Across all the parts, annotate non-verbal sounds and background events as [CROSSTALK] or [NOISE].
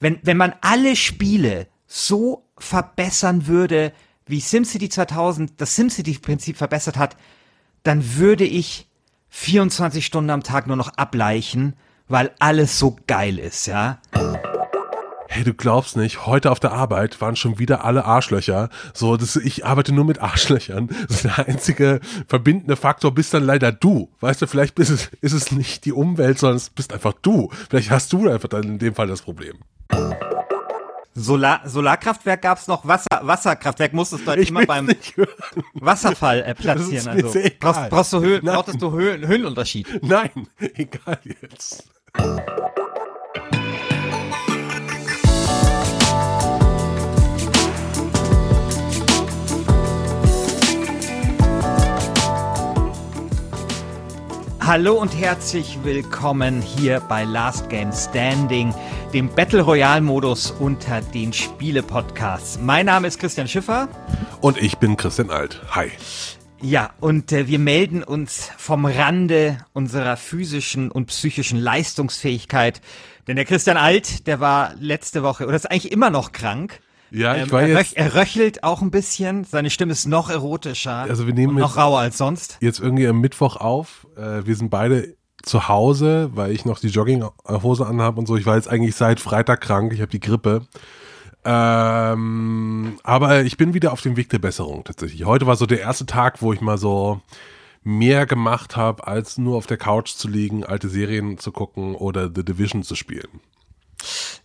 wenn, wenn man alle Spiele so verbessern würde, wie SimCity 2000 das SimCity-Prinzip verbessert hat, dann würde ich 24 Stunden am Tag nur noch ableichen, weil alles so geil ist, ja. Hey, du glaubst nicht, heute auf der Arbeit waren schon wieder alle Arschlöcher. So, das, ich arbeite nur mit Arschlöchern. Das ist der einzige verbindende Faktor bist dann leider du. Weißt du, vielleicht bist es, ist es nicht die Umwelt, sondern es bist einfach du. Vielleicht hast du einfach dann in dem Fall das Problem. Solar, Solarkraftwerk gab's noch, Wasser, Wasserkraftwerk musstest du halt ich immer beim Wasserfall äh, platzieren. Also brauchst, brauchst du Höhen, brauchst du Höhen, Höhenunterschied? Nein, [LAUGHS] egal jetzt. Hallo und herzlich willkommen hier bei Last Game Standing, dem Battle Royale Modus unter den Spiele Podcasts. Mein Name ist Christian Schiffer. Und ich bin Christian Alt. Hi. Ja, und äh, wir melden uns vom Rande unserer physischen und psychischen Leistungsfähigkeit. Denn der Christian Alt, der war letzte Woche, oder ist eigentlich immer noch krank. Ja, ich ähm, war er, jetzt. er röchelt auch ein bisschen. Seine Stimme ist noch erotischer. Also wir nehmen noch rauer als sonst. Jetzt irgendwie am Mittwoch auf. Äh, wir sind beide zu Hause, weil ich noch die Jogginghose anhabe und so. Ich war jetzt eigentlich seit Freitag krank. Ich habe die Grippe. Ähm, aber ich bin wieder auf dem Weg der Besserung tatsächlich. Heute war so der erste Tag, wo ich mal so mehr gemacht habe, als nur auf der Couch zu liegen, alte Serien zu gucken oder The Division zu spielen.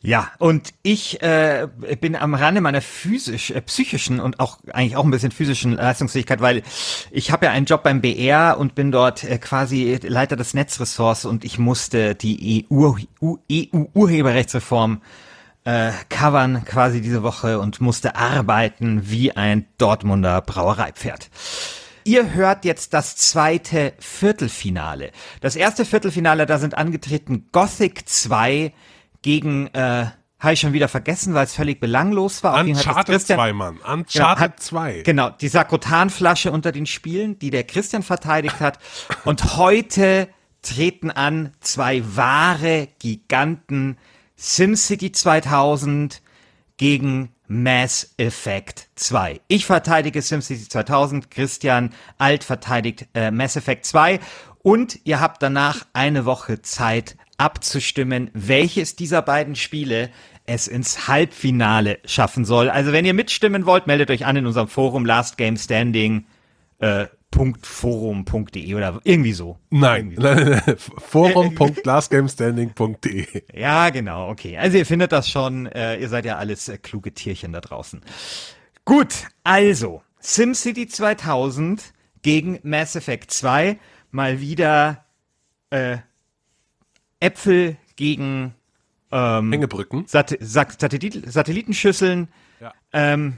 Ja, und ich äh, bin am Rande meiner physisch, äh, psychischen und auch eigentlich auch ein bisschen physischen Leistungsfähigkeit, weil ich habe ja einen Job beim BR und bin dort äh, quasi Leiter des Netzressorts und ich musste die EU-Urheberrechtsreform äh, covern quasi diese Woche und musste arbeiten wie ein Dortmunder Brauereipferd. Ihr hört jetzt das zweite Viertelfinale. Das erste Viertelfinale, da sind angetreten Gothic 2, gegen, äh, habe ich schon wieder vergessen, weil es völlig belanglos war. Uncharted 2, Mann. Uncharted 2. Genau, genau, die Sakrotanflasche unter den Spielen, die der Christian verteidigt hat. Und heute treten an zwei wahre Giganten SimCity 2000 gegen Mass Effect 2. Ich verteidige SimCity 2000, Christian Alt verteidigt äh, Mass Effect 2 und ihr habt danach eine Woche Zeit, abzustimmen, welches dieser beiden Spiele es ins Halbfinale schaffen soll. Also wenn ihr mitstimmen wollt, meldet euch an in unserem Forum Last Game Standing. Äh, .forum.de oder irgendwie so. Nein, [LAUGHS] forum.lastgamestanding.de. Ja, genau, okay. Also ihr findet das schon, äh, ihr seid ja alles äh, kluge Tierchen da draußen. Gut, also SimCity 2000 gegen Mass Effect 2, mal wieder äh, Äpfel gegen ähm, Hängebrücken. Sat Satellit Satellitenschüsseln. Ja. Ähm,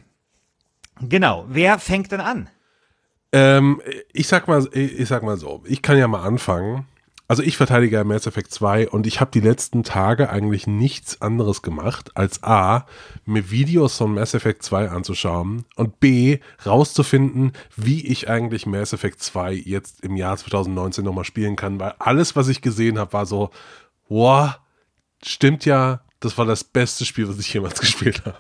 genau. Wer fängt denn an? Ähm, ich sag mal, ich sag mal so. Ich kann ja mal anfangen. Also ich verteidige Mass Effect 2 und ich habe die letzten Tage eigentlich nichts anderes gemacht, als A, mir Videos von Mass Effect 2 anzuschauen und B, rauszufinden, wie ich eigentlich Mass Effect 2 jetzt im Jahr 2019 nochmal spielen kann, weil alles, was ich gesehen habe, war so, wow, stimmt ja, das war das beste Spiel, was ich jemals [LAUGHS] gespielt habe.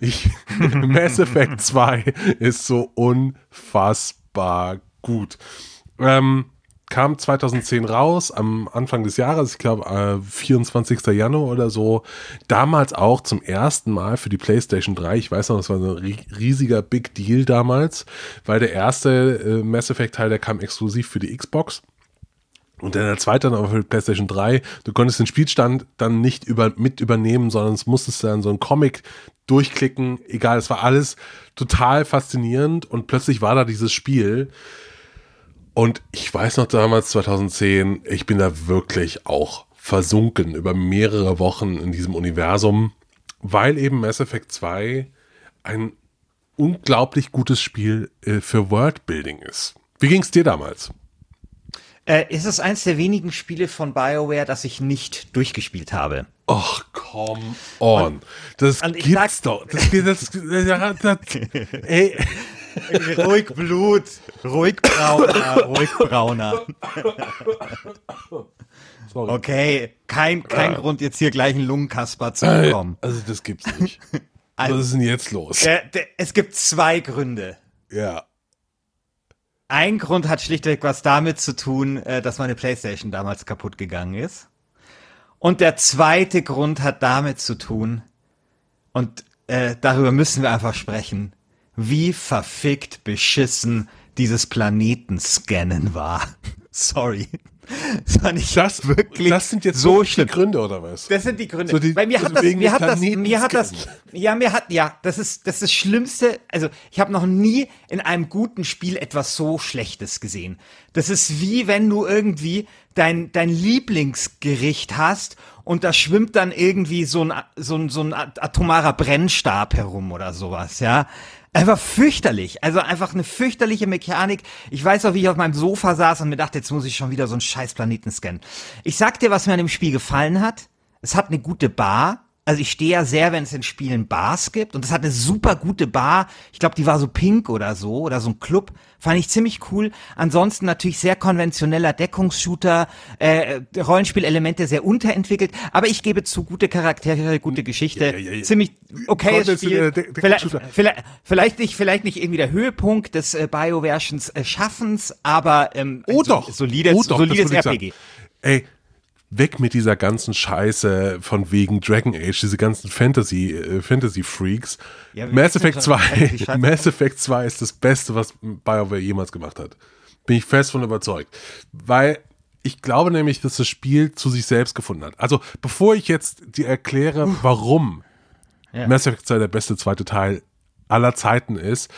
[LAUGHS] Mass Effect 2 ist so unfassbar gut. Ähm, kam 2010 raus, am Anfang des Jahres, ich glaube äh, 24. Januar oder so. Damals auch zum ersten Mal für die PlayStation 3. Ich weiß noch, das war ein riesiger Big Deal damals, weil der erste äh, Mass Effect Teil, der kam exklusiv für die Xbox. Und dann der zweite dann für PlayStation 3, du konntest den Spielstand dann nicht über, mit übernehmen, sondern es musstest dann so ein Comic durchklicken. Egal, es war alles total faszinierend und plötzlich war da dieses Spiel. Und ich weiß noch damals, 2010, ich bin da wirklich auch versunken über mehrere Wochen in diesem Universum, weil eben Mass Effect 2 ein unglaublich gutes Spiel äh, für Worldbuilding ist. Wie ging es dir damals? Äh, ist es eins der wenigen Spiele von BioWare, das ich nicht durchgespielt habe. Ach, come on. Und, das und gibt's doch. Das, das, das, [LAUGHS] ey, [LAUGHS] ruhig Blut, ruhig brauner, ruhig brauner. Sorry. Okay, kein, kein Grund jetzt hier gleich einen Lungenkasper zu bekommen. Also das gibt's nicht. [LAUGHS] Also, Was ist denn jetzt los? Der, der, es gibt zwei Gründe. Ja. Ein Grund hat schlichtweg was damit zu tun, äh, dass meine Playstation damals kaputt gegangen ist. Und der zweite Grund hat damit zu tun, und äh, darüber müssen wir einfach sprechen, wie verfickt beschissen dieses Planetenscannen war. [LAUGHS] Sorry. Das war nicht das, wirklich das sind jetzt so schlimm. die Gründe oder was? Das sind die Gründe. So die, Weil mir hat das, mir hat das, mir hat das, ja, mir hat, ja, das ist, das ist das Schlimmste. Also, ich habe noch nie in einem guten Spiel etwas so Schlechtes gesehen. Das ist wie wenn du irgendwie dein, dein Lieblingsgericht hast und da schwimmt dann irgendwie so ein, so ein, so ein atomarer Brennstab herum oder sowas, ja. Einfach fürchterlich. Also einfach eine fürchterliche Mechanik. Ich weiß auch, wie ich auf meinem Sofa saß und mir dachte, jetzt muss ich schon wieder so einen scheiß Planeten scannen. Ich sag dir, was mir an dem Spiel gefallen hat. Es hat eine gute Bar also ich stehe ja sehr, wenn es in Spielen Bars gibt und es hat eine super gute Bar. Ich glaube, die war so pink oder so oder so ein Club. Fand ich ziemlich cool. Ansonsten natürlich sehr konventioneller Deckungsshooter, äh, Rollenspielelemente sehr unterentwickelt. Aber ich gebe zu, gute Charaktere, gute Geschichte. Ja, ja, ja. Ziemlich okay Spiel. Vielleicht, vielleicht, vielleicht, nicht, vielleicht nicht irgendwie der Höhepunkt des äh, BioVersions äh, Schaffens, aber ähm, oh doch. solides, oh doch, solides RPG. Ey, weg mit dieser ganzen Scheiße von wegen Dragon Age, diese ganzen Fantasy, äh, Fantasy Freaks. Ja, [LAUGHS] Mass Effect 2, Mass Effect 2 ist das Beste, was BioWare jemals gemacht hat. Bin ich fest von überzeugt. Weil ich glaube nämlich, dass das Spiel zu sich selbst gefunden hat. Also, bevor ich jetzt dir erkläre, warum ja. Mass Effect 2 der beste zweite Teil aller Zeiten ist,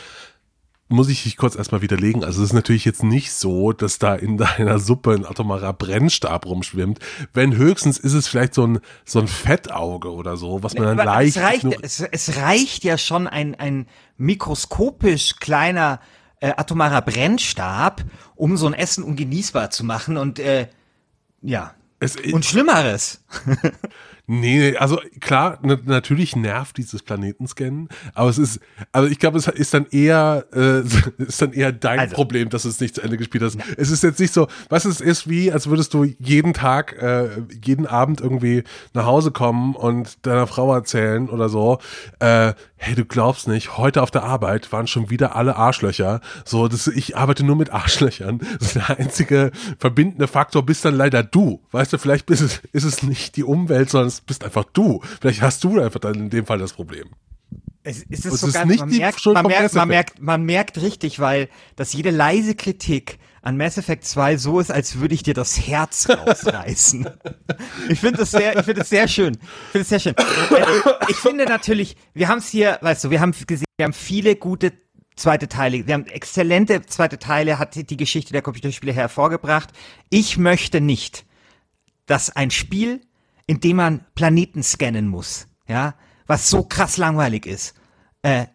muss ich dich kurz erstmal widerlegen. Also es ist natürlich jetzt nicht so, dass da in [LAUGHS] deiner Suppe ein atomarer Brennstab rumschwimmt. Wenn höchstens ist es vielleicht so ein, so ein Fettauge oder so, was man dann Aber leicht. Es reicht, es, es reicht ja schon ein, ein mikroskopisch kleiner äh, atomarer Brennstab, um so ein Essen ungenießbar zu machen und äh, ja. Es, und Schlimmeres. [LAUGHS] Nee, also klar, natürlich nervt dieses Planetenscannen, aber es ist, also ich glaube, es ist dann eher, äh, [LAUGHS] ist dann eher dein also. Problem, dass du es nicht zu Ende gespielt hast. Ja. Es ist jetzt nicht so, was es ist wie, als würdest du jeden Tag, äh, jeden Abend irgendwie nach Hause kommen und deiner Frau erzählen oder so, äh, hey, du glaubst nicht, heute auf der Arbeit waren schon wieder alle Arschlöcher. So, das, ich arbeite nur mit Arschlöchern. Das ist der einzige verbindende Faktor bist dann leider du. Weißt du, vielleicht bist es, ist es nicht die Umwelt, sondern es bist einfach du. Vielleicht hast du einfach dann in dem Fall das Problem. Es, es ist sogar, nicht man, merkt, man, merkt, man, merkt, man merkt richtig, weil dass jede leise Kritik an Mass Effect 2 so ist, als würde ich dir das Herz [LAUGHS] rausreißen. ich finde das sehr, ich finde es sehr schön. Ich finde es sehr schön. Äh, ich finde natürlich, wir haben es hier, weißt du, wir haben gesehen, wir haben viele gute zweite Teile, wir haben exzellente zweite Teile, hat die Geschichte der Computerspiele hervorgebracht. Ich möchte nicht, dass ein Spiel in dem man Planeten scannen muss, ja, was so krass langweilig ist, äh,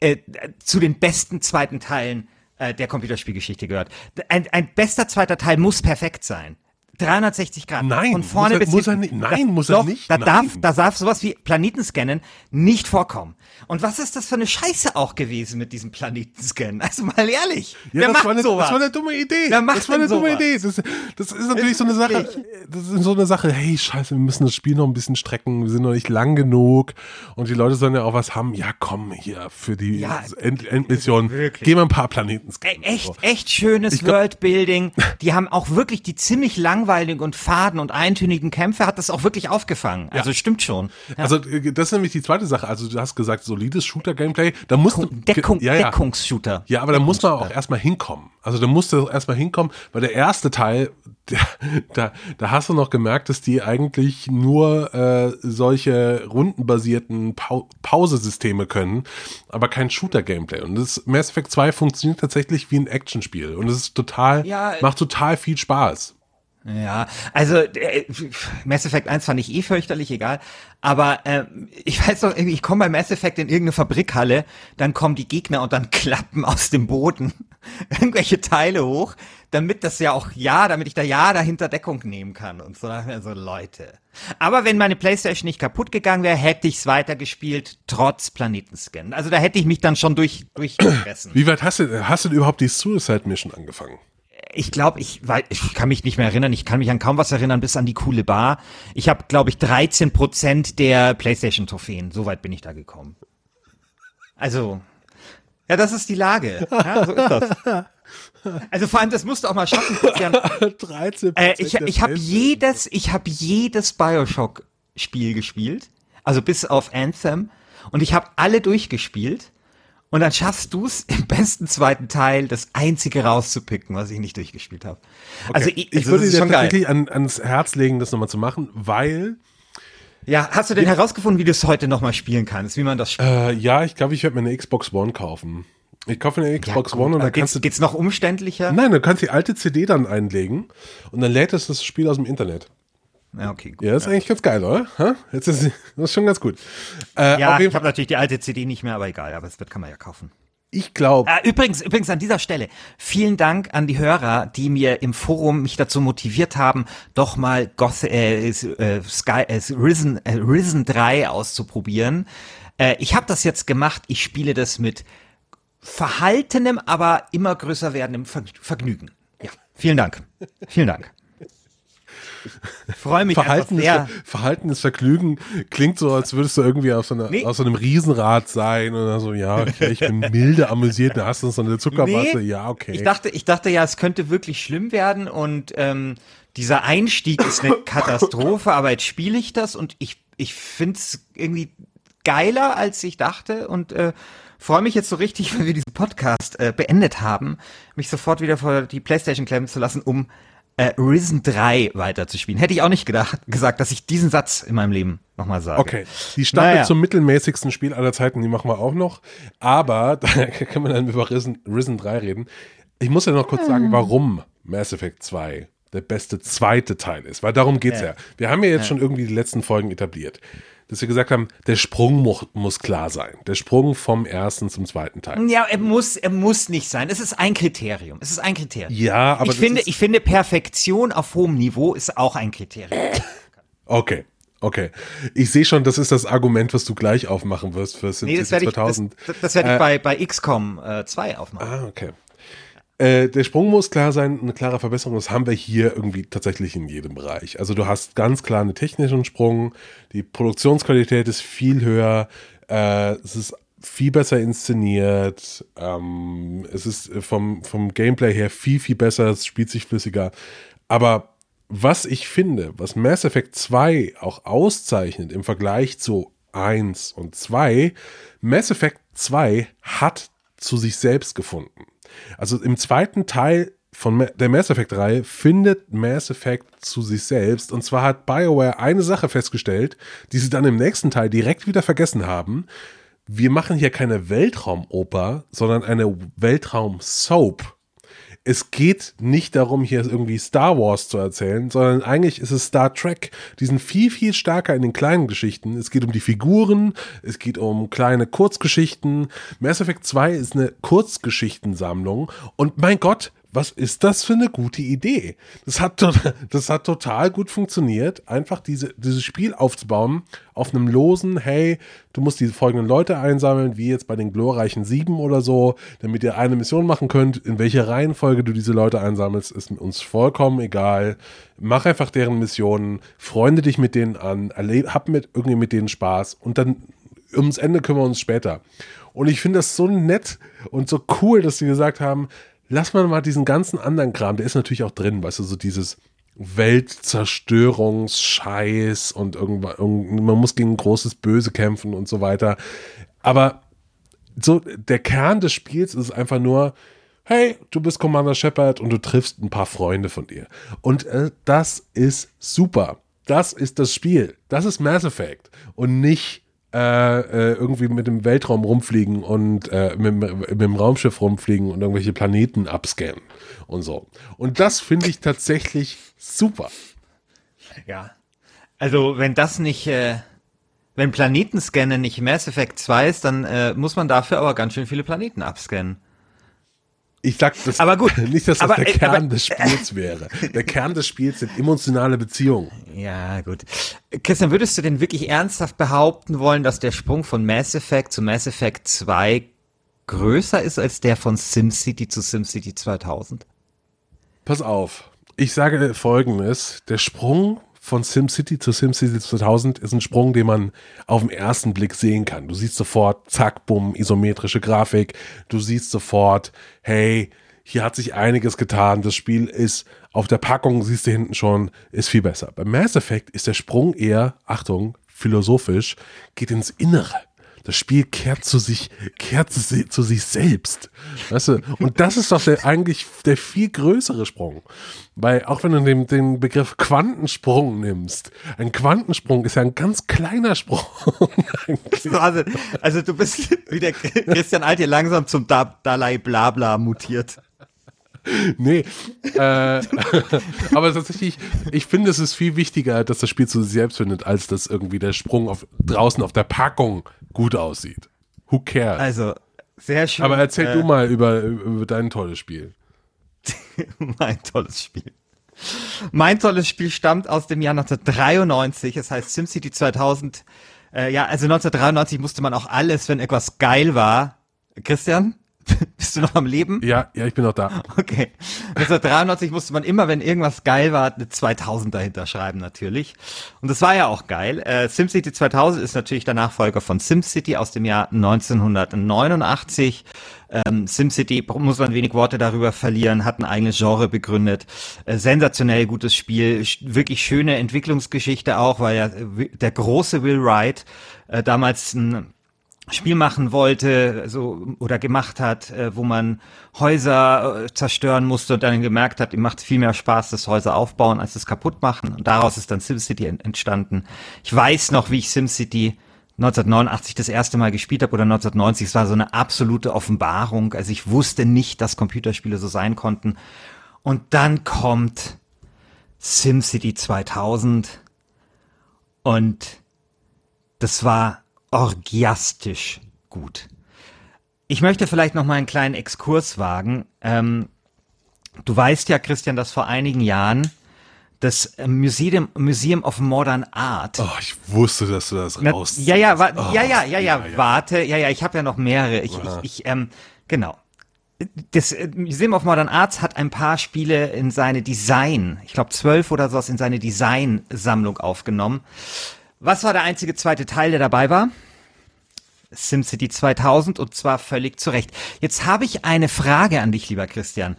äh, zu den besten zweiten Teilen äh, der Computerspielgeschichte gehört. Ein, ein bester zweiter Teil muss perfekt sein. 360 Grad. Nein, von vorne muss er, bis muss er nicht. Nein, das, muss er doch, nicht. Da darf, da darf sowas wie Planetenscannen nicht vorkommen. Und was ist das für eine Scheiße auch gewesen mit diesem Planetenscannen? [LAUGHS] Also mal ehrlich. Ja, das, macht war eine, sowas? das war eine dumme Idee. Wer macht das war eine dumme Idee. Das, das ist natürlich so eine Sache. Das ist so eine Sache. Hey, scheiße, wir müssen das Spiel noch ein bisschen strecken. Wir sind noch nicht lang genug. Und die Leute sollen ja auch was haben. Ja, komm hier für die ja, End Endmission. Wirklich. Gehen wir ein paar Planeten scannen. Echt, echt schönes Worldbuilding. Die haben auch wirklich die ziemlich langweiligen und faden und eintönigen Kämpfe hat das auch wirklich aufgefangen. Also ja. stimmt schon. Ja. Also äh, das ist nämlich die zweite Sache. Also du hast gesagt, solides Shooter-Gameplay. Da muss Deckung, ja, ja. Deckungsshooter. Ja, aber da muss man auch erstmal hinkommen. Also da musst du erstmal hinkommen, weil der erste Teil, [LAUGHS] der, da, da hast du noch gemerkt, dass die eigentlich nur äh, solche rundenbasierten pa Pausesysteme können, aber kein Shooter-Gameplay. Und das Mass Effect 2 funktioniert tatsächlich wie ein Actionspiel. Und es ist total, ja, macht total viel Spaß. Ja, also äh, Mass Effect 1 fand ich eh fürchterlich, egal. Aber äh, ich weiß doch, ich komme bei Mass Effect in irgendeine Fabrikhalle, dann kommen die Gegner und dann [LAUGHS] klappen aus dem Boden [LAUGHS] irgendwelche Teile hoch, damit das ja auch ja, damit ich da ja dahinter Deckung nehmen kann und so. Also Leute. Aber wenn meine Playstation nicht kaputt gegangen wäre, hätte ich es weitergespielt, trotz Planetenscan. Also da hätte ich mich dann schon durch [CLEARS THROAT] durchgefressen. Wie weit hast du, hast du überhaupt die Suicide Mission angefangen? Ich glaube, ich, weil, ich kann mich nicht mehr erinnern, ich kann mich an kaum was erinnern, bis an die coole Bar. Ich habe, glaube ich, 13 Prozent der PlayStation-Trophäen. So weit bin ich da gekommen. Also, ja, das ist die Lage. Ja, so ist das. Also vor allem, das musst du auch mal schaffen, Christian. [LAUGHS] 13 äh, Ich, ich habe jedes, ich habe jedes Bioshock-Spiel gespielt, also bis auf Anthem, und ich habe alle durchgespielt. Und dann schaffst du es im besten zweiten Teil, das einzige rauszupicken, was ich nicht durchgespielt habe. Okay. Also ich, ich würde dir tatsächlich an, ans Herz legen, das nochmal zu machen, weil ja, hast du denn ja. herausgefunden, wie du es heute nochmal spielen kannst, wie man das spielt? Äh, ja, ich glaube, ich werde mir eine Xbox One kaufen. Ich kaufe eine Xbox ja, One und dann kannst du. Geht's noch umständlicher? Nein, du kannst die alte CD dann einlegen und dann lädt es das Spiel aus dem Internet. Ja, okay, gut. Ja, ist ja. eigentlich ganz geil, oder? Jetzt ist das ist schon ganz gut. Äh, ja, ich habe natürlich die alte CD nicht mehr, aber egal, aber das wird kann man ja kaufen. Ich glaube. Äh, übrigens, übrigens an dieser Stelle, vielen Dank an die Hörer, die mir im Forum mich dazu motiviert haben, doch mal Goth äh, äh, Sky, äh, Risen, äh, Risen 3 auszuprobieren. Ich habe das jetzt gemacht, ich spiele das mit verhaltenem, aber immer größer werdendem Vergnügen. Ja, vielen Dank. Vielen Dank. Ich freue mich Verhalten sehr. Ist, Verhaltenes Vergnügen klingt so, als würdest du irgendwie auf so, einer, nee. auf so einem Riesenrad sein oder so, ja, okay, ich bin [LAUGHS] milde amüsiert, da hast du so eine Zuckerwatte, nee, ja, okay. Ich dachte, ich dachte ja, es könnte wirklich schlimm werden und ähm, dieser Einstieg ist eine [LAUGHS] Katastrophe, aber jetzt spiele ich das und ich, ich finde es irgendwie geiler, als ich dachte und äh, freue mich jetzt so richtig, [LAUGHS] wenn wir diesen Podcast äh, beendet haben, mich sofort wieder vor die Playstation klemmen zu lassen, um äh, Risen 3 weiterzuspielen. Hätte ich auch nicht gedacht, gesagt, dass ich diesen Satz in meinem Leben nochmal sage. Okay, die Staffel naja. zum mittelmäßigsten Spiel aller Zeiten, die machen wir auch noch. Aber [LAUGHS] da kann man dann über Risen, Risen 3 reden. Ich muss ja noch kurz sagen, hm. warum Mass Effect 2 der beste zweite Teil ist, weil darum geht's ja. ja. Wir haben ja jetzt ja. schon irgendwie die letzten Folgen etabliert dass wir gesagt haben, der Sprung mu muss klar sein. Der Sprung vom ersten zum zweiten Teil. Ja, er muss, er muss nicht sein. Es ist ein Kriterium. Es ist ein Kriterium. Ja, aber ich finde, ich finde Perfektion auf hohem Niveau ist auch ein Kriterium. Okay. Okay. Ich sehe schon, das ist das Argument, was du gleich aufmachen wirst für SimCity nee, das 2000. Ich, das, das werde ich äh, bei, bei XCOM äh, 2 aufmachen. Ah, okay. Äh, der Sprung muss klar sein, eine klare Verbesserung. Das haben wir hier irgendwie tatsächlich in jedem Bereich. Also du hast ganz klar einen technischen Sprung, die Produktionsqualität ist viel höher, äh, es ist viel besser inszeniert, ähm, es ist vom, vom Gameplay her viel, viel besser, es spielt sich flüssiger. Aber was ich finde, was Mass Effect 2 auch auszeichnet im Vergleich zu 1 und 2, Mass Effect 2 hat zu sich selbst gefunden. Also im zweiten Teil von der Mass Effect-Reihe findet Mass Effect zu sich selbst. Und zwar hat BioWare eine Sache festgestellt, die sie dann im nächsten Teil direkt wieder vergessen haben. Wir machen hier keine Weltraumoper, sondern eine Weltraum-Soap es geht nicht darum, hier irgendwie Star Wars zu erzählen, sondern eigentlich ist es Star Trek. Die sind viel, viel stärker in den kleinen Geschichten. Es geht um die Figuren, es geht um kleine Kurzgeschichten. Mass Effect 2 ist eine Kurzgeschichtensammlung und mein Gott, was ist das für eine gute Idee? Das hat, [LAUGHS] das hat total gut funktioniert, einfach diese, dieses Spiel aufzubauen auf einem losen, hey, du musst diese folgenden Leute einsammeln, wie jetzt bei den glorreichen Sieben oder so, damit ihr eine Mission machen könnt. In welcher Reihenfolge du diese Leute einsammelst, ist uns vollkommen egal. Mach einfach deren Missionen, freunde dich mit denen an, hab mit, irgendwie mit denen Spaß und dann ums Ende kümmern wir uns später. Und ich finde das so nett und so cool, dass sie gesagt haben, lass mal mal diesen ganzen anderen Kram, der ist natürlich auch drin, weißt du, so dieses Weltzerstörungsscheiß und irgendwann, man muss gegen ein großes Böse kämpfen und so weiter. Aber so, der Kern des Spiels ist einfach nur, hey, du bist Commander Shepard und du triffst ein paar Freunde von dir. Und äh, das ist super. Das ist das Spiel. Das ist Mass Effect. Und nicht äh, äh, irgendwie mit dem Weltraum rumfliegen und äh, mit, mit, dem Raumschiff rumfliegen und irgendwelche Planeten abscannen und so. Und das finde ich tatsächlich super. Ja. Also, wenn das nicht, äh, wenn Planetenscannen nicht Mass Effect 2 ist, dann äh, muss man dafür aber ganz schön viele Planeten abscannen. Ich sag das aber gut, [LAUGHS] nicht, dass das aber, der Kern aber, des Spiels wäre. Der Kern des Spiels sind emotionale Beziehungen. Ja, gut. Christian, würdest du denn wirklich ernsthaft behaupten wollen, dass der Sprung von Mass Effect zu Mass Effect 2 größer ist als der von SimCity zu SimCity 2000? Pass auf. Ich sage folgendes. Der Sprung von SimCity zu SimCity 2000 ist ein Sprung, den man auf den ersten Blick sehen kann. Du siehst sofort, zack, bumm, isometrische Grafik. Du siehst sofort, hey, hier hat sich einiges getan. Das Spiel ist auf der Packung, siehst du hinten schon, ist viel besser. Beim Mass Effect ist der Sprung eher, Achtung, philosophisch, geht ins Innere das Spiel kehrt zu sich, kehrt zu, zu sich selbst. Weißt du? Und das ist doch der, eigentlich der viel größere Sprung. Weil auch wenn du den, den Begriff Quantensprung nimmst, ein Quantensprung ist ja ein ganz kleiner Sprung. [LAUGHS] also, also du bist [LAUGHS] wie der Christian Alt hier langsam zum da Dalai Blabla mutiert. Nee. Äh, [LAUGHS] aber tatsächlich, ich finde, es ist viel wichtiger, dass das Spiel zu sich selbst findet, als dass irgendwie der Sprung auf, draußen auf der Packung gut aussieht. Who cares? Also, sehr schön. Aber erzähl äh, du mal über, über dein tolles Spiel. [LAUGHS] mein tolles Spiel. Mein tolles Spiel stammt aus dem Jahr 1993. Es heißt SimCity 2000. Äh, ja, also 1993 musste man auch alles, wenn etwas geil war. Christian? [LAUGHS] Bist du noch am Leben? Ja, ja, ich bin noch da. Okay. 1993 musste man immer, wenn irgendwas geil war, eine 2000 dahinter schreiben natürlich. Und das war ja auch geil. Äh, SimCity 2000 ist natürlich der Nachfolger von SimCity aus dem Jahr 1989. Ähm, SimCity, muss man wenig Worte darüber verlieren, hat ein eigenes Genre begründet. Äh, sensationell gutes Spiel, wirklich schöne Entwicklungsgeschichte auch, weil ja der große Will Wright äh, damals ein Spiel machen wollte, so oder gemacht hat, äh, wo man Häuser äh, zerstören musste und dann gemerkt hat, ihm macht viel mehr Spaß, das Häuser aufbauen, als das kaputt machen. Und daraus ist dann SimCity entstanden. Ich weiß noch, wie ich SimCity 1989 das erste Mal gespielt habe oder 1990. Es war so eine absolute Offenbarung. Also ich wusste nicht, dass Computerspiele so sein konnten. Und dann kommt SimCity 2000 und das war orgiastisch gut. Ich möchte vielleicht noch mal einen kleinen Exkurs wagen. Ähm, du weißt ja, Christian, dass vor einigen Jahren das Museum, Museum of Modern Art. Oh, ich wusste, dass du das raus. Ja, ja, wa oh, ja, ja, ja, ja, ja, warte, ja, ja, ich habe ja noch mehrere. Ich, ich, ich ähm, genau. Das Museum of Modern Arts hat ein paar Spiele in seine Design, ich glaube zwölf oder sowas, in seine Design-Sammlung aufgenommen. Was war der einzige zweite Teil, der dabei war? SimCity 2000 und zwar völlig zu Recht. Jetzt habe ich eine Frage an dich, lieber Christian.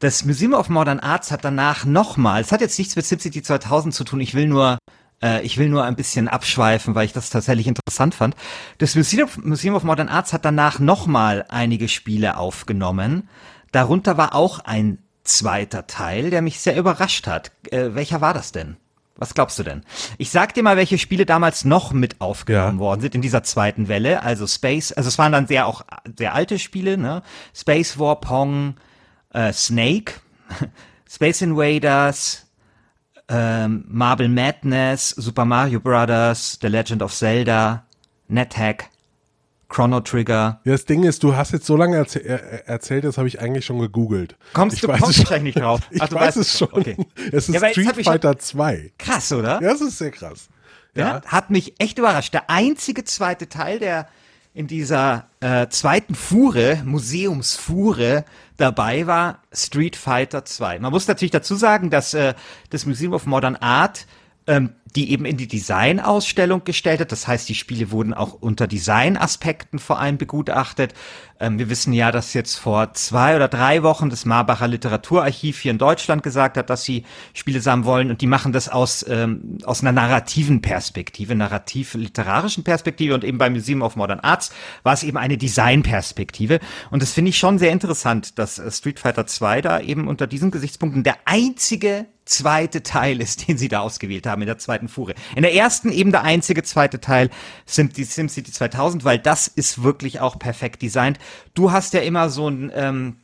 Das Museum of Modern Arts hat danach nochmal, es hat jetzt nichts mit SimCity 2000 zu tun, ich will nur äh, ich will nur ein bisschen abschweifen, weil ich das tatsächlich interessant fand. Das Museum of, Museum of Modern Arts hat danach nochmal einige Spiele aufgenommen. Darunter war auch ein zweiter Teil, der mich sehr überrascht hat. Äh, welcher war das denn? Was glaubst du denn? Ich sag dir mal, welche Spiele damals noch mit aufgenommen ja. worden sind in dieser zweiten Welle. Also Space, also es waren dann sehr auch sehr alte Spiele, ne? Space War, Pong, äh, Snake, [LAUGHS] Space Invaders, ähm, Marble Madness, Super Mario Brothers, The Legend of Zelda, NetHack, Chrono Trigger. Ja, das Ding ist, du hast jetzt so lange erzäh erzählt, das habe ich eigentlich schon gegoogelt. Kommst ich du kommst wahrscheinlich nicht drauf. [LAUGHS] ich Ach, weiß es schon. Okay. Es ist ja, Street Fighter 2. Krass, oder? Ja, das ist sehr krass. Ja. ja. hat mich echt überrascht. Der einzige zweite Teil, der in dieser äh, zweiten Fuhre, Museumsfuhre, dabei war Street Fighter 2. Man muss natürlich dazu sagen, dass äh, das Museum of Modern Art ähm, die eben in die Design-Ausstellung gestellt hat. Das heißt, die Spiele wurden auch unter Design-Aspekten vor allem begutachtet. Ähm, wir wissen ja, dass jetzt vor zwei oder drei Wochen das Marbacher Literaturarchiv hier in Deutschland gesagt hat, dass sie Spiele sammeln wollen und die machen das aus, ähm, aus einer narrativen Perspektive, narrativ-literarischen Perspektive und eben beim Museum of Modern Arts war es eben eine Design-Perspektive und das finde ich schon sehr interessant, dass äh, Street Fighter 2 da eben unter diesen Gesichtspunkten der einzige zweite Teil ist, den sie da ausgewählt haben in der zweiten Fuhre. In der ersten eben der einzige zweite Teil sind die SimCity 2000, weil das ist wirklich auch perfekt designt. Du hast ja immer so ein ähm,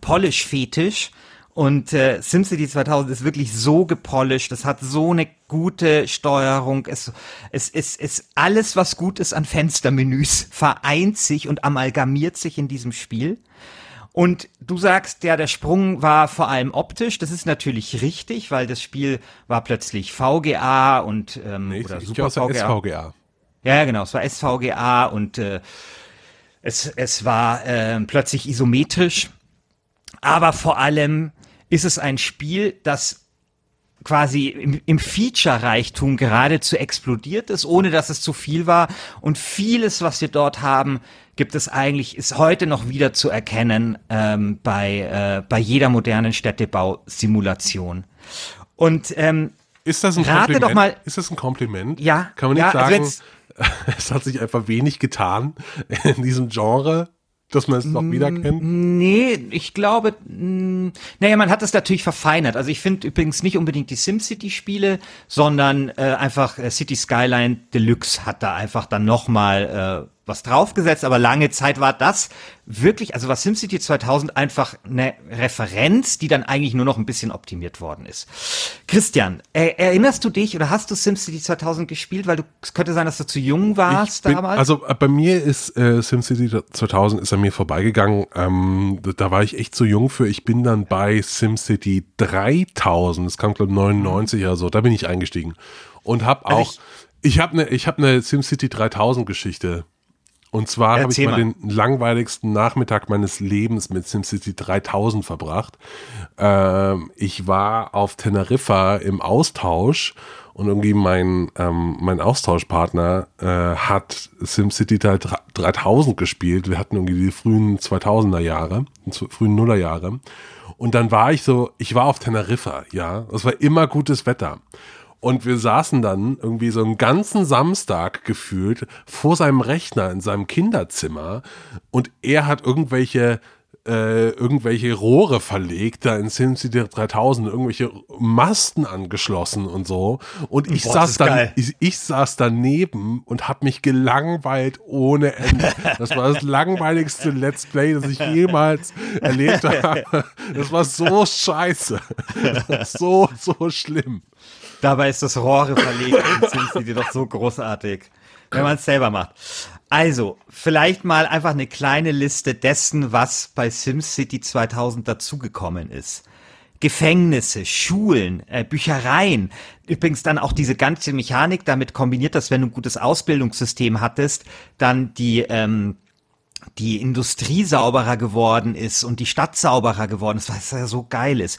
Polish-Fetisch und äh, SimCity 2000 ist wirklich so gepolished, es hat so eine gute Steuerung, es, es, es, es alles, was gut ist an Fenstermenüs, vereint sich und amalgamiert sich in diesem Spiel. Und du sagst, ja, der Sprung war vor allem optisch. Das ist natürlich richtig, weil das Spiel war plötzlich VGA und ähm, nee, oder Super VGA. SVGA. Ja, genau, es war SVGA und äh, es, es war äh, plötzlich isometrisch. Aber vor allem ist es ein Spiel, das quasi im, im Feature-Reichtum geradezu explodiert ist, ohne dass es zu viel war. Und vieles, was wir dort haben, gibt es eigentlich, ist heute noch wieder zu erkennen ähm, bei, äh, bei jeder modernen Städtebausimulation. Und ähm, ist das ein rate Kompliment? Doch mal, ist das ein Kompliment? Ja. Kann man nicht ja, also sagen, also [LAUGHS] es hat sich einfach wenig getan in diesem Genre? Dass man es noch wieder kennt? Nee, ich glaube, naja, man hat es natürlich verfeinert. Also ich finde übrigens nicht unbedingt die SimCity-Spiele, sondern äh, einfach äh, City Skyline Deluxe hat da einfach dann nochmal äh, was draufgesetzt, aber lange Zeit war das wirklich, also war SimCity 2000 einfach eine Referenz, die dann eigentlich nur noch ein bisschen optimiert worden ist. Christian, äh, erinnerst du dich oder hast du SimCity 2000 gespielt, weil du es könnte sein, dass du zu jung warst bin, damals? Also äh, bei mir ist äh, SimCity 2000 ist an mir vorbeigegangen. Ähm, da war ich echt zu jung für. Ich bin dann bei SimCity 3000, das kam glaube 99 oder so, da bin ich eingestiegen und habe also auch ich, ich habe eine ich habe eine SimCity 3000 Geschichte und zwar habe ich mal, mal, den langweiligsten Nachmittag meines Lebens mit SimCity 3000 verbracht. Ähm, ich war auf Teneriffa im Austausch und irgendwie mein, ähm, mein Austauschpartner äh, hat SimCity 3000 gespielt. Wir hatten irgendwie die frühen 2000er Jahre, frühen Nullerjahre. Und dann war ich so, ich war auf Teneriffa, ja. Es war immer gutes Wetter. Und wir saßen dann irgendwie so einen ganzen Samstag gefühlt vor seinem Rechner in seinem Kinderzimmer und er hat irgendwelche äh, irgendwelche Rohre verlegt, da in SimCity 3000 irgendwelche Masten angeschlossen und so. Und ich Boah, saß dann, ich, ich, saß daneben und habe mich gelangweilt ohne Ende. Das war das langweiligste Let's Play, das ich jemals erlebt habe. Das war so scheiße. Das war so, so schlimm. Dabei ist das Rohre verlegt in [LAUGHS] SimCity doch so großartig, wenn man es selber macht. Also, vielleicht mal einfach eine kleine Liste dessen, was bei SimCity 2000 dazugekommen ist. Gefängnisse, Schulen, äh, Büchereien. Übrigens dann auch diese ganze Mechanik damit kombiniert, dass wenn du ein gutes Ausbildungssystem hattest, dann die ähm, die Industrie sauberer geworden ist und die Stadt sauberer geworden ist, was ja so geil ist.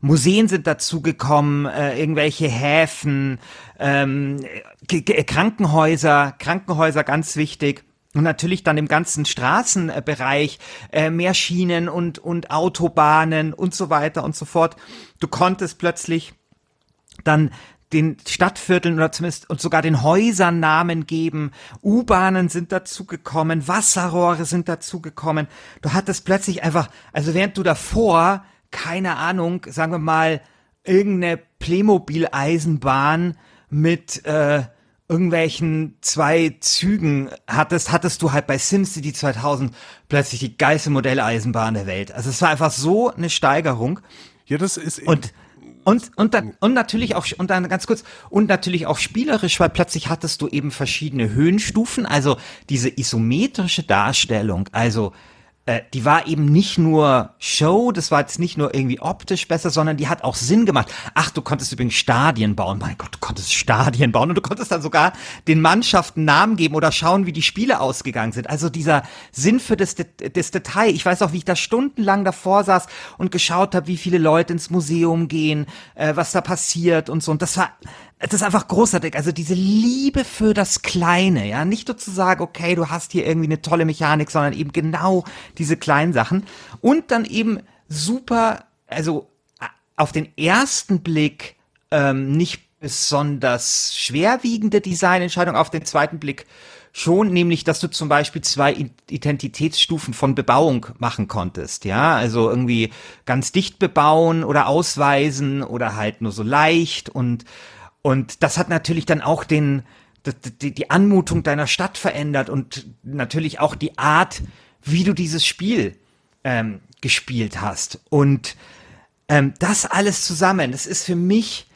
Museen sind dazugekommen, äh, irgendwelche Häfen, ähm, Krankenhäuser, Krankenhäuser ganz wichtig. Und natürlich dann im ganzen Straßenbereich äh, mehr Schienen und, und Autobahnen und so weiter und so fort. Du konntest plötzlich dann den Stadtvierteln oder zumindest und sogar den Häusern Namen geben. U-Bahnen sind dazugekommen, Wasserrohre sind dazugekommen. Du hattest plötzlich einfach, also während du davor keine Ahnung, sagen wir mal, irgendeine Playmobil-Eisenbahn mit äh, irgendwelchen zwei Zügen hattest, hattest du halt bei SimCity 2000 plötzlich die geilste Modelleisenbahn der Welt. Also es war einfach so eine Steigerung. Ja, das ist und und und dann und natürlich auch und dann ganz kurz und natürlich auch spielerisch, weil plötzlich hattest du eben verschiedene Höhenstufen, also diese isometrische Darstellung, also äh, die war eben nicht nur Show, das war jetzt nicht nur irgendwie optisch besser, sondern die hat auch Sinn gemacht. Ach, du konntest übrigens Stadien bauen. Mein Gott, du konntest Stadien bauen und du konntest dann sogar den Mannschaften Namen geben oder schauen, wie die Spiele ausgegangen sind. Also dieser Sinn für das, das Detail. Ich weiß auch, wie ich da stundenlang davor saß und geschaut habe, wie viele Leute ins Museum gehen, äh, was da passiert und so. Und das war es ist einfach großartig. Also diese Liebe für das Kleine, ja, nicht nur zu sagen, okay, du hast hier irgendwie eine tolle Mechanik, sondern eben genau diese kleinen Sachen. Und dann eben super, also auf den ersten Blick ähm, nicht besonders schwerwiegende Designentscheidung, auf den zweiten Blick schon, nämlich, dass du zum Beispiel zwei Identitätsstufen von Bebauung machen konntest, ja, also irgendwie ganz dicht bebauen oder ausweisen oder halt nur so leicht und und das hat natürlich dann auch den die, die Anmutung deiner Stadt verändert und natürlich auch die Art, wie du dieses Spiel ähm, gespielt hast und ähm, das alles zusammen, das ist für mich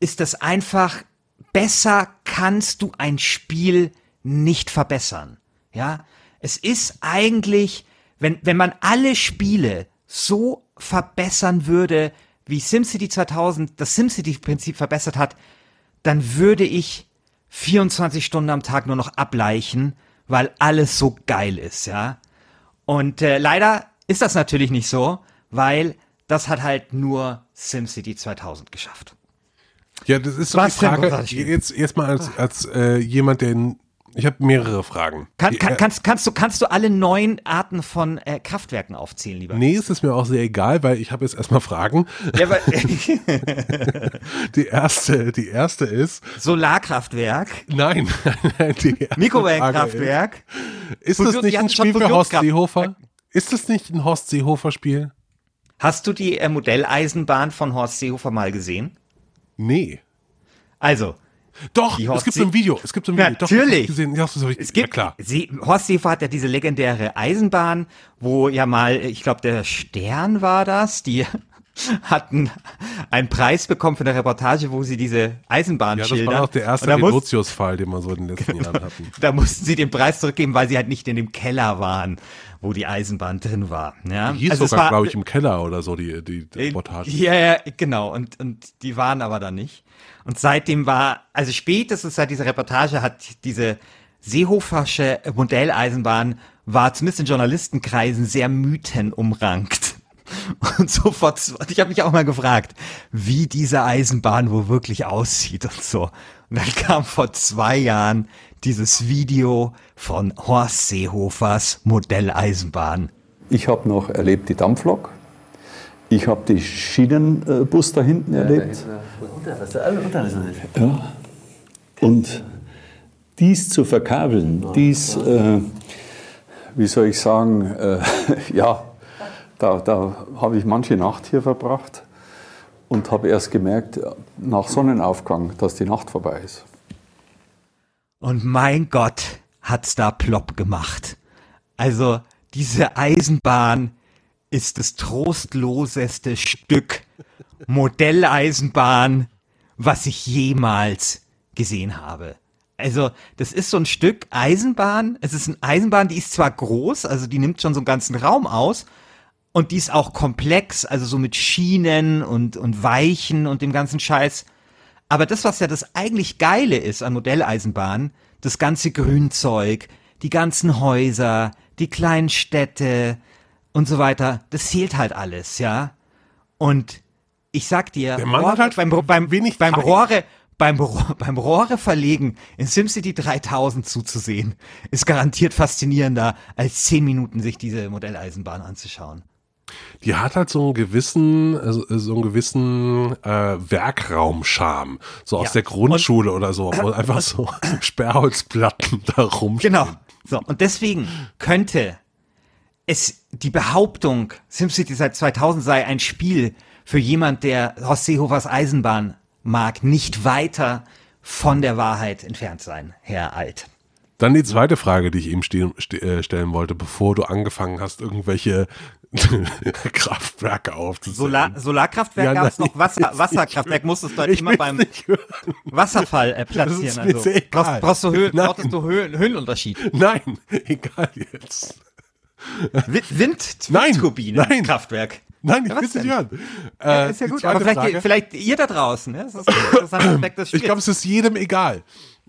ist das einfach besser kannst du ein Spiel nicht verbessern. Ja, es ist eigentlich, wenn, wenn man alle Spiele so verbessern würde, wie SimCity 2000 das SimCity-Prinzip verbessert hat, dann würde ich 24 Stunden am Tag nur noch ableichen, weil alles so geil ist, ja. Und äh, leider ist das natürlich nicht so, weil das hat halt nur SimCity 2000 geschafft. Ja, das ist so Was die Frage, jetzt, jetzt mal als, als äh, jemand, der ich habe mehrere Fragen. Kann, kann, kannst, kannst, du, kannst du alle neun Arten von äh, Kraftwerken aufzählen, lieber? Nee, es ist mir auch sehr egal, weil ich habe jetzt erstmal Fragen. Ja, aber [LAUGHS] die, erste, die erste ist. Solarkraftwerk. Nein, [LAUGHS] nein Mikrowellenkraftwerk. Ist, ist das nicht ein Spiel für Horst Seehofer? Ist das nicht ein Horst Seehofer-Spiel? Hast du die äh, Modelleisenbahn von Horst Seehofer mal gesehen? Nee. Also, doch, es gibt so ein Video. Es gibt so ein Video. Natürlich. Doch, gesehen. Ja, das ich, es gibt, ja, klar. Sie, Horst Seehofer hat ja diese legendäre Eisenbahn, wo ja mal, ich glaube, der Stern war das, die [LAUGHS] hatten einen Preis bekommen für eine Reportage, wo sie diese Eisenbahn ja, schildern. das war auch der erste Revolutius-Fall, den wir so in den letzten [LAUGHS] genau, Jahren hatten. Da mussten sie den Preis zurückgeben, weil sie halt nicht in dem Keller waren, wo die Eisenbahn drin war. Ja? Die hieß also sogar, glaube ich, im Keller oder so, die, die Reportage. Ja, ja, genau. Und, und die waren aber da nicht. Und seitdem war, also spätestens seit dieser Reportage hat diese Seehofersche Modelleisenbahn war zumindest in Journalistenkreisen sehr mythenumrankt. Und sofort, ich habe mich auch mal gefragt, wie diese Eisenbahn wohl wirklich aussieht und so. Und dann kam vor zwei Jahren dieses Video von Horst Seehofers Modelleisenbahn. Ich habe noch erlebt die Dampflok. Ich habe die Schienenbus da hinten ja, erlebt. Da ja. Und dies zu verkabeln, dies, äh, wie soll ich sagen, äh, [LAUGHS] ja, da, da habe ich manche Nacht hier verbracht und habe erst gemerkt, nach Sonnenaufgang, dass die Nacht vorbei ist. Und mein Gott, hat's da plopp gemacht. Also diese Eisenbahn ist das trostloseste Stück Modelleisenbahn, was ich jemals gesehen habe. Also, das ist so ein Stück Eisenbahn. Es ist eine Eisenbahn, die ist zwar groß, also die nimmt schon so einen ganzen Raum aus. Und die ist auch komplex, also so mit Schienen und, und Weichen und dem ganzen Scheiß. Aber das, was ja das eigentlich Geile ist an Modelleisenbahn, das ganze Grünzeug, die ganzen Häuser, die kleinen Städte, und so weiter, das fehlt halt alles, ja. Und ich sag dir, Der Mann Rohre, halt beim, beim, wenig beim Rohre, beim, [LAUGHS] beim Rohre verlegen in SimCity 3000 zuzusehen, ist garantiert faszinierender, als zehn Minuten sich diese Modelleisenbahn anzuschauen. Die hat halt so einen gewissen, also so einen gewissen äh, Werkraumscham, so aus ja. der Grundschule und, oder so, wo [COUGHS] einfach so [LAUGHS] Sperrholzplatten da rumstehen. Genau. So, und deswegen könnte es die Behauptung, SimCity seit 2000 sei ein Spiel für jemand, der Horst Seehofers Eisenbahn mag, nicht weiter von der Wahrheit entfernt sein, Herr Alt. Dann die zweite Frage, die ich eben stehen, st äh, stellen wollte, bevor du angefangen hast, irgendwelche [LAUGHS] Kraftwerke aufzuzählen. Solar, Solarkraftwerk ja, gab es noch, Wasser, [LAUGHS] Wasserkraftwerk musstest du halt immer beim Wasserfall äh, platzieren. Also, brauchst, brauchst, du Höhen, brauchst du Höhen, Höhenunterschied? Nein, [LAUGHS] egal jetzt. Wind, Windturbinen, nein, Kraftwerk. Nein, ich will es nicht hören. Äh, ja, ist ja gut, aber vielleicht, vielleicht, ihr da draußen. Ja? Das ist ein interessanter [COUGHS] Aspekt des Ich glaube, es ist jedem egal.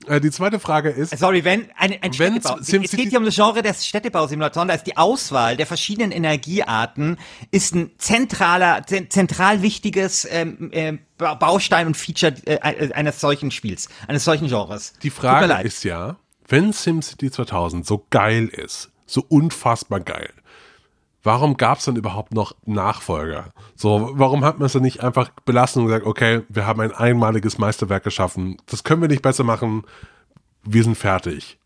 Äh, die zweite Frage ist. Sorry, wenn ein, ein Städtebau. Es geht hier um das Genre des Städtebausimulatoren. Da ist die Auswahl der verschiedenen Energiearten ist ein zentraler, zentral wichtiges ähm, äh, Baustein und Feature äh, eines solchen Spiels, eines solchen Genres. Die Frage ist ja, wenn SimCity 2000 so geil ist, so unfassbar geil. Warum gab es dann überhaupt noch Nachfolger? So, warum hat man es dann nicht einfach belassen und gesagt, okay, wir haben ein einmaliges Meisterwerk geschaffen, das können wir nicht besser machen, wir sind fertig.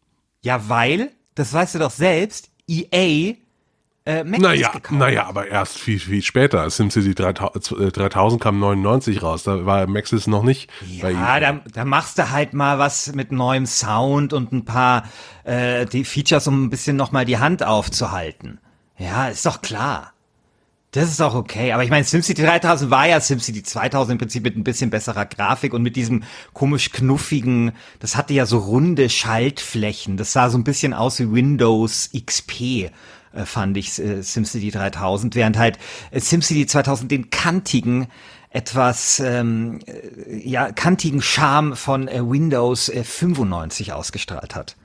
Ja, weil, das weißt du doch selbst, EA äh, Mac naja, naja, aber erst viel, viel später. SimCity 3000, 3000 kam 99 raus. Da war Maxis noch nicht. Ja, da, da machst du halt mal was mit neuem Sound und ein paar äh, die Features, um ein bisschen nochmal die Hand aufzuhalten. Ja, ist doch klar. Das ist auch okay. Aber ich meine, SimCity 3000 war ja SimCity 2000 im Prinzip mit ein bisschen besserer Grafik und mit diesem komisch knuffigen, das hatte ja so runde Schaltflächen. Das sah so ein bisschen aus wie Windows XP äh, fand ich äh, SimCity 3000, während halt äh, SimCity 2000 den kantigen etwas ähm, äh, ja kantigen Charme von Windows äh, 95 ausgestrahlt hat.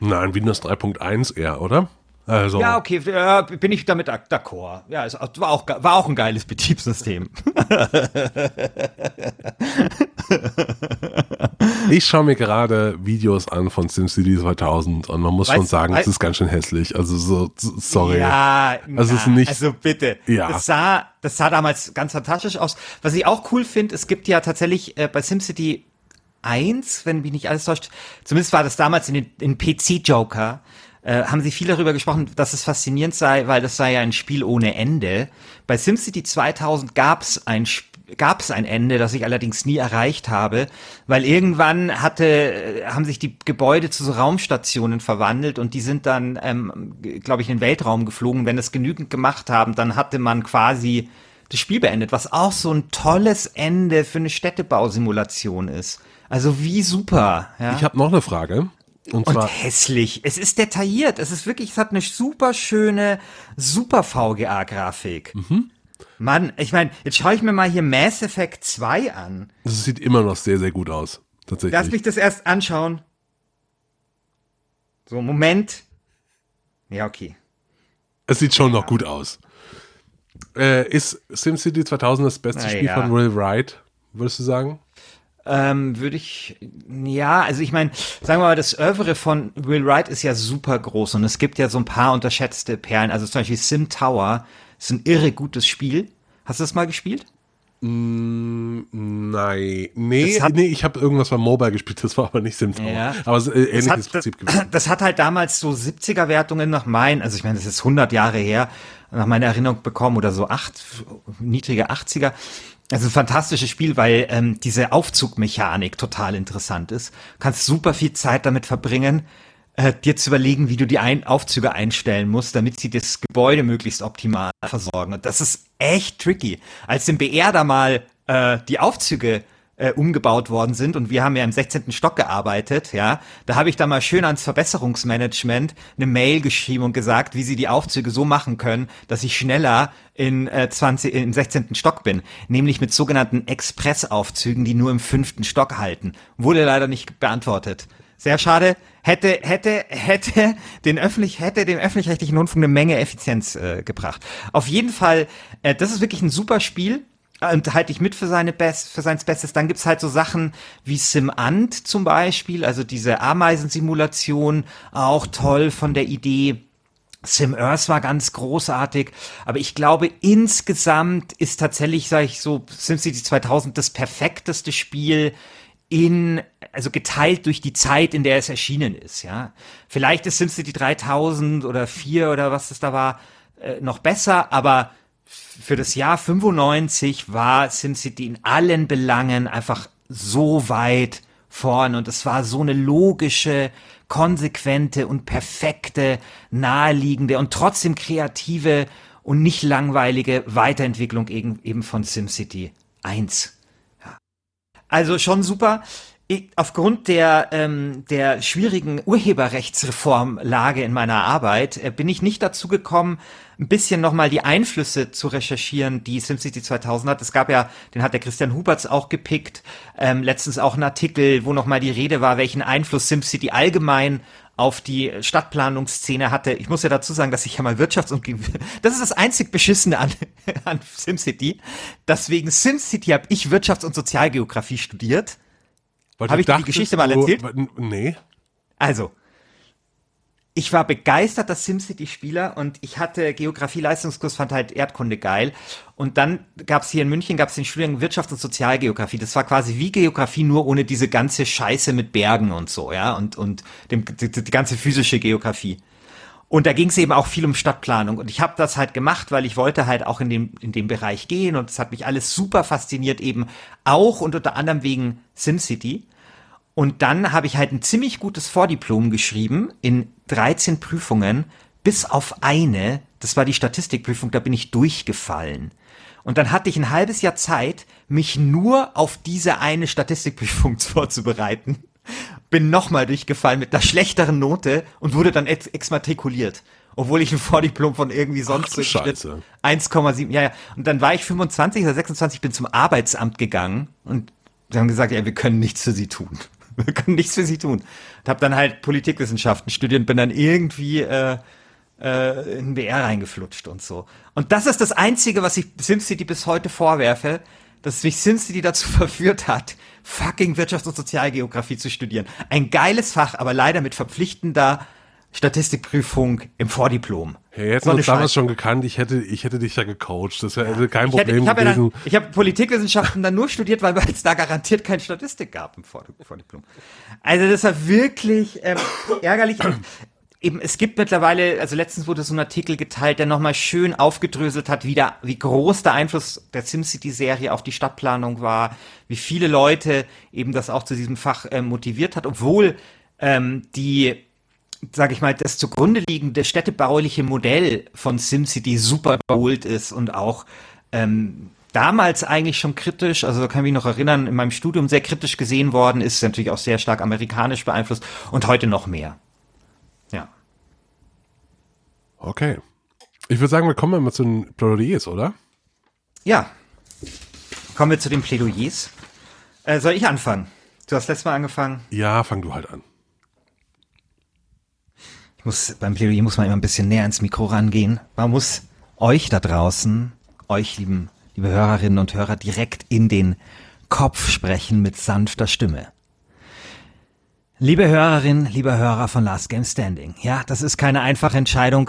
Nein, Windows 3.1 eher, oder? Also. Ja, okay, äh, bin ich damit d'accord. Ja, es war auch, war auch ein geiles Betriebssystem. [LAUGHS] ich schaue mir gerade Videos an von SimCity 2000 und man muss weißt, schon sagen, es ist ganz schön hässlich. Also so, sorry. Ja, also, na, ist nicht, also bitte. Ja. Das sah, das sah damals ganz fantastisch aus. Was ich auch cool finde, es gibt ja tatsächlich äh, bei SimCity 1, wenn mich nicht alles täuscht, zumindest war das damals in den in PC Joker, äh, haben sie viel darüber gesprochen, dass es faszinierend sei, weil das sei ja ein Spiel ohne Ende. Bei SimCity 2000 gab es ein gab es ein Ende, das ich allerdings nie erreicht habe, weil irgendwann hatte, äh, haben sich die Gebäude zu so Raumstationen verwandelt und die sind dann, ähm, glaube ich, in den Weltraum geflogen. Wenn das genügend gemacht haben, dann hatte man quasi das Spiel beendet, was auch so ein tolles Ende für eine Städtebausimulation ist. Also wie super. Ja? Ich habe noch eine Frage. Und, und hässlich. Es ist detailliert. Es ist wirklich, es hat eine super schöne, super VGA-Grafik. Mhm. Mann, ich meine, jetzt schaue ich mir mal hier Mass Effect 2 an. Das sieht immer noch sehr, sehr gut aus. Tatsächlich. Lass mich das erst anschauen. So, Moment. Ja, okay. Es sieht schon ja. noch gut aus. Äh, ist SimCity 2000 das beste Na, Spiel ja. von Will Wright, würdest du sagen? Ähm, würde ich, ja, also ich meine, sagen wir mal, das Oeuvre von Will Wright ist ja super groß und es gibt ja so ein paar unterschätzte Perlen. Also zum Beispiel Sim Tower ist ein irre gutes Spiel. Hast du das mal gespielt? Mm, nein, nee, hat, nee, ich habe irgendwas beim Mobile gespielt, das war aber nicht Sim Tower. Ja. Aber es ist äh, ähnliches hat, Prinzip gewesen. [CLEARS THROAT] Das hat halt damals so 70er Wertungen nach meinen, also ich meine, das ist 100 Jahre her, nach meiner Erinnerung bekommen oder so acht, niedrige 80er. Also ein fantastisches Spiel, weil ähm, diese Aufzugmechanik total interessant ist. Du kannst super viel Zeit damit verbringen, äh, dir zu überlegen, wie du die ein Aufzüge einstellen musst, damit sie das Gebäude möglichst optimal versorgen. Und das ist echt tricky. Als im BR da mal äh, die Aufzüge äh, umgebaut worden sind und wir haben ja im 16. Stock gearbeitet, ja, da habe ich da mal schön ans Verbesserungsmanagement eine Mail geschrieben und gesagt, wie sie die Aufzüge so machen können, dass ich schneller in äh, 20 im 16. Stock bin, nämlich mit sogenannten Expressaufzügen, die nur im fünften Stock halten. Wurde leider nicht beantwortet. Sehr schade. Hätte, hätte, hätte den öffentlich, hätte dem öffentlich-rechtlichen Rundfunk eine Menge Effizienz äh, gebracht. Auf jeden Fall, äh, das ist wirklich ein super Spiel und halte ich mit für seine Best, für sein Bestes. Dann gibt's halt so Sachen wie SimAnt zum Beispiel, also diese Ameisensimulation, auch toll von der Idee. Sim Earth war ganz großartig, aber ich glaube insgesamt ist tatsächlich, sage ich so, SimCity 2000 das perfekteste Spiel in, also geteilt durch die Zeit, in der es erschienen ist, ja. Vielleicht ist SimCity 3000 oder 4 oder was es da war, äh, noch besser, aber für das Jahr 95 war SimCity in allen Belangen einfach so weit vorn und es war so eine logische, konsequente und perfekte, naheliegende und trotzdem kreative und nicht langweilige Weiterentwicklung eben von SimCity 1. Ja. Also schon super aufgrund der, ähm, der schwierigen Urheberrechtsreformlage in meiner Arbeit äh, bin ich nicht dazu gekommen, ein bisschen nochmal die Einflüsse zu recherchieren, die SimCity 2000 hat. Es gab ja, den hat der Christian Huberts auch gepickt, ähm, letztens auch ein Artikel, wo nochmal die Rede war, welchen Einfluss SimCity allgemein auf die Stadtplanungsszene hatte. Ich muss ja dazu sagen, dass ich ja mal Wirtschafts- und [LAUGHS] das ist das einzig beschissene an, [LAUGHS] an SimCity. Deswegen SimCity habe ich Wirtschafts- und Sozialgeografie studiert habe ich dir die Geschichte mal erzählt? Nee. Also, ich war begeisterter SimCity-Spieler und ich hatte Geografie-Leistungskurs, fand halt Erdkunde geil. Und dann gab es hier in München gab es den Studiengang Wirtschafts- und Sozialgeografie. Das war quasi wie Geografie, nur ohne diese ganze Scheiße mit Bergen und so, ja, und, und dem, die, die ganze physische Geografie. Und da ging es eben auch viel um Stadtplanung. Und ich habe das halt gemacht, weil ich wollte halt auch in dem, in dem Bereich gehen. Und es hat mich alles super fasziniert, eben auch und unter anderem wegen SimCity. Und dann habe ich halt ein ziemlich gutes Vordiplom geschrieben in 13 Prüfungen, bis auf eine, das war die Statistikprüfung, da bin ich durchgefallen. Und dann hatte ich ein halbes Jahr Zeit, mich nur auf diese eine Statistikprüfung [LAUGHS] vorzubereiten. Bin nochmal durchgefallen mit einer schlechteren Note und wurde dann ex exmatrikuliert. Obwohl ich ein Vordiplom von irgendwie sonst Ach, Scheiße. 1,7, ja, ja. Und dann war ich 25 oder 26, bin zum Arbeitsamt gegangen und sie haben gesagt, ja, wir können nichts für sie tun. [LAUGHS] Wir können nichts für sie tun. Und habe dann halt Politikwissenschaften studiert und bin dann irgendwie äh, äh, in BR reingeflutscht und so. Und das ist das Einzige, was ich SimCity bis heute vorwerfe, dass mich SimCity dazu [LAUGHS] verführt hat, fucking Wirtschafts- und Sozialgeografie zu studieren. Ein geiles Fach, aber leider mit verpflichtender Statistikprüfung im Vordiplom. Hey, hätten So uns damals schon gekannt, ich hätte, ich hätte dich ja gecoacht. Das wäre kein Ich, hätte, Problem ich habe ja gewesen. dann, ich habe Politikwissenschaften dann nur studiert, weil es da garantiert keine Statistik gab im Vor- Vordiplom. Also das war wirklich ähm, ärgerlich. Eben, es gibt mittlerweile, also letztens wurde so ein Artikel geteilt, der nochmal schön aufgedröselt hat, wie, der, wie groß der Einfluss der SimCity-Serie auf die Stadtplanung war, wie viele Leute eben das auch zu diesem Fach ähm, motiviert hat, obwohl ähm, die sage ich mal, das zugrunde liegende städtebauliche Modell von SimCity super überholt ist und auch ähm, damals eigentlich schon kritisch, also da kann ich mich noch erinnern, in meinem Studium sehr kritisch gesehen worden ist, natürlich auch sehr stark amerikanisch beeinflusst und heute noch mehr. Ja. Okay. Ich würde sagen, wir kommen mal zu den Plädoyers, oder? Ja. Kommen wir zu den Plädoyers. Äh, soll ich anfangen? Du hast letztes Mal angefangen. Ja, fang du halt an. Ich muss, beim Plädoyer muss man immer ein bisschen näher ins Mikro rangehen. Man muss euch da draußen, euch lieben, liebe Hörerinnen und Hörer, direkt in den Kopf sprechen mit sanfter Stimme. Liebe Hörerin, lieber Hörer von Last Game Standing, ja, das ist keine einfache Entscheidung.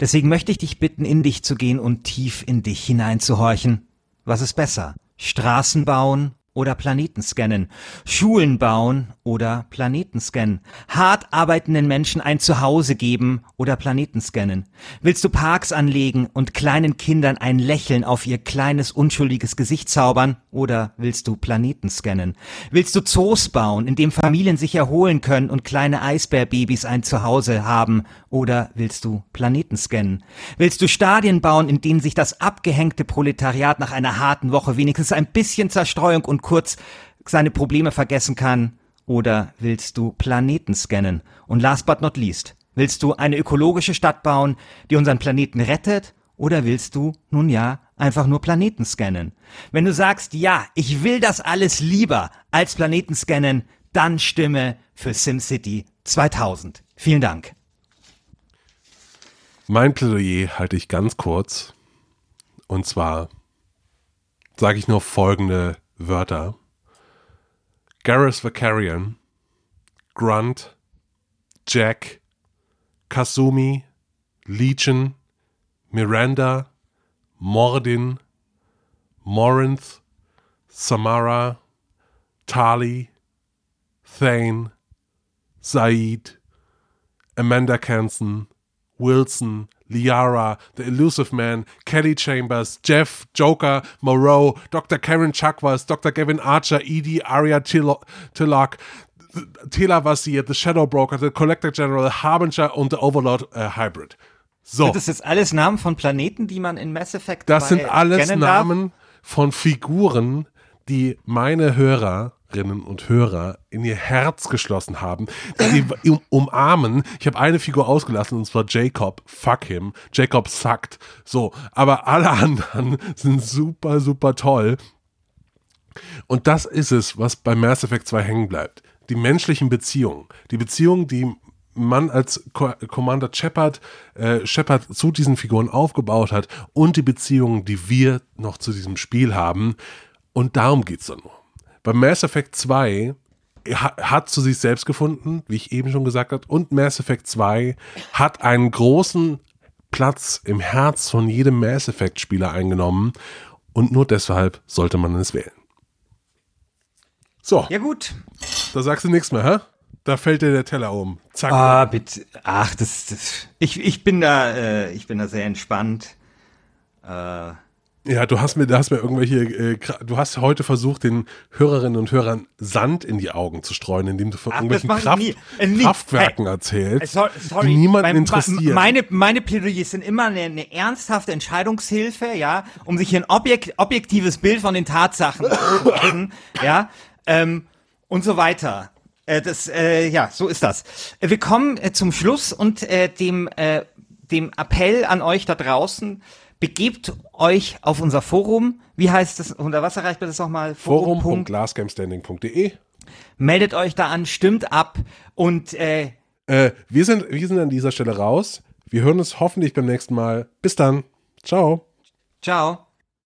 Deswegen möchte ich dich bitten, in dich zu gehen und tief in dich hineinzuhorchen. Was ist besser? Straßen bauen oder Planeten scannen? Schulen bauen oder Planeten scannen? Hart arbeitenden Menschen ein Zuhause geben oder Planeten scannen? Willst du Parks anlegen und kleinen Kindern ein Lächeln auf ihr kleines unschuldiges Gesicht zaubern oder willst du Planeten scannen? Willst du Zoos bauen, in dem Familien sich erholen können und kleine Eisbärbabys ein Zuhause haben oder willst du Planeten scannen? Willst du Stadien bauen, in denen sich das abgehängte Proletariat nach einer harten Woche wenigstens ein bisschen Zerstreuung und kurz seine Probleme vergessen kann? Oder willst du Planeten scannen? Und last but not least, willst du eine ökologische Stadt bauen, die unseren Planeten rettet? Oder willst du, nun ja, einfach nur Planeten scannen? Wenn du sagst, ja, ich will das alles lieber als Planeten scannen, dann stimme für SimCity 2000. Vielen Dank. Mein Plädoyer halte ich ganz kurz. Und zwar sage ich nur folgende Wörter. Garrus Vakarian, Grunt, Jack, Kasumi, Legion, Miranda, Mordin, Morinth, Samara, Tali, Thane, Said, Amanda Canson, Wilson, Liara, The Elusive Man, Kelly Chambers, Jeff, Joker, Moreau, Dr. Karen Chakwas, Dr. Gavin Archer, Edie, Arya Tillo- Tillock, Tela Vasir, The Shadow Broker, The Collector General, Harbinger und The Overlord äh, Hybrid. So, Das ist jetzt alles Namen von Planeten, die man in Mass Effect das sind alles kennen darf? Namen von Figuren, die meine Hörerinnen und Hörer in ihr Herz geschlossen haben, die [LAUGHS] um, umarmen. Ich habe eine Figur ausgelassen und zwar Jacob. Fuck him. Jacob suckt. So, aber alle anderen [LAUGHS] sind super, super toll. Und das ist es, was bei Mass Effect 2 hängen bleibt. Die menschlichen Beziehungen. Die Beziehungen, die man als Co Commander Shepard, äh, Shepard zu diesen Figuren aufgebaut hat und die Beziehungen, die wir noch zu diesem Spiel haben. Und darum geht's dann nur. Bei Mass Effect 2 hat zu sich selbst gefunden, wie ich eben schon gesagt habe, und Mass Effect 2 hat einen großen Platz im Herz von jedem Mass Effect Spieler eingenommen und nur deshalb sollte man es wählen. So. Ja gut. Da sagst du nichts mehr, hä? Da fällt dir der Teller um. Zack. Ah, bitte. Ach, das, das ich, ich bin da, äh, ich bin da sehr entspannt. Äh, ja, du hast mir, du hast mir irgendwelche, äh, du hast heute versucht, den Hörerinnen und Hörern Sand in die Augen zu streuen, indem du von Ach, irgendwelchen Kraft, nie. Äh, nie. Kraftwerken hey, erzählst, sorry, sorry, die niemanden mein, interessieren. Meine, meine Plädoyers sind immer eine, eine, ernsthafte Entscheidungshilfe, ja, um sich ein objekt, objektives Bild von den Tatsachen zu machen, ja, ähm, und so weiter. Äh, das, äh, ja, so ist das. Wir kommen äh, zum Schluss und äh, dem, äh, dem Appell an euch da draußen, begebt euch auf unser Forum. Wie heißt das? Unter was erreicht man das nochmal? Forum.lastgamestanding.de Meldet euch da an, stimmt ab und äh, äh, wir, sind, wir sind an dieser Stelle raus. Wir hören uns hoffentlich beim nächsten Mal. Bis dann. Ciao. Ciao.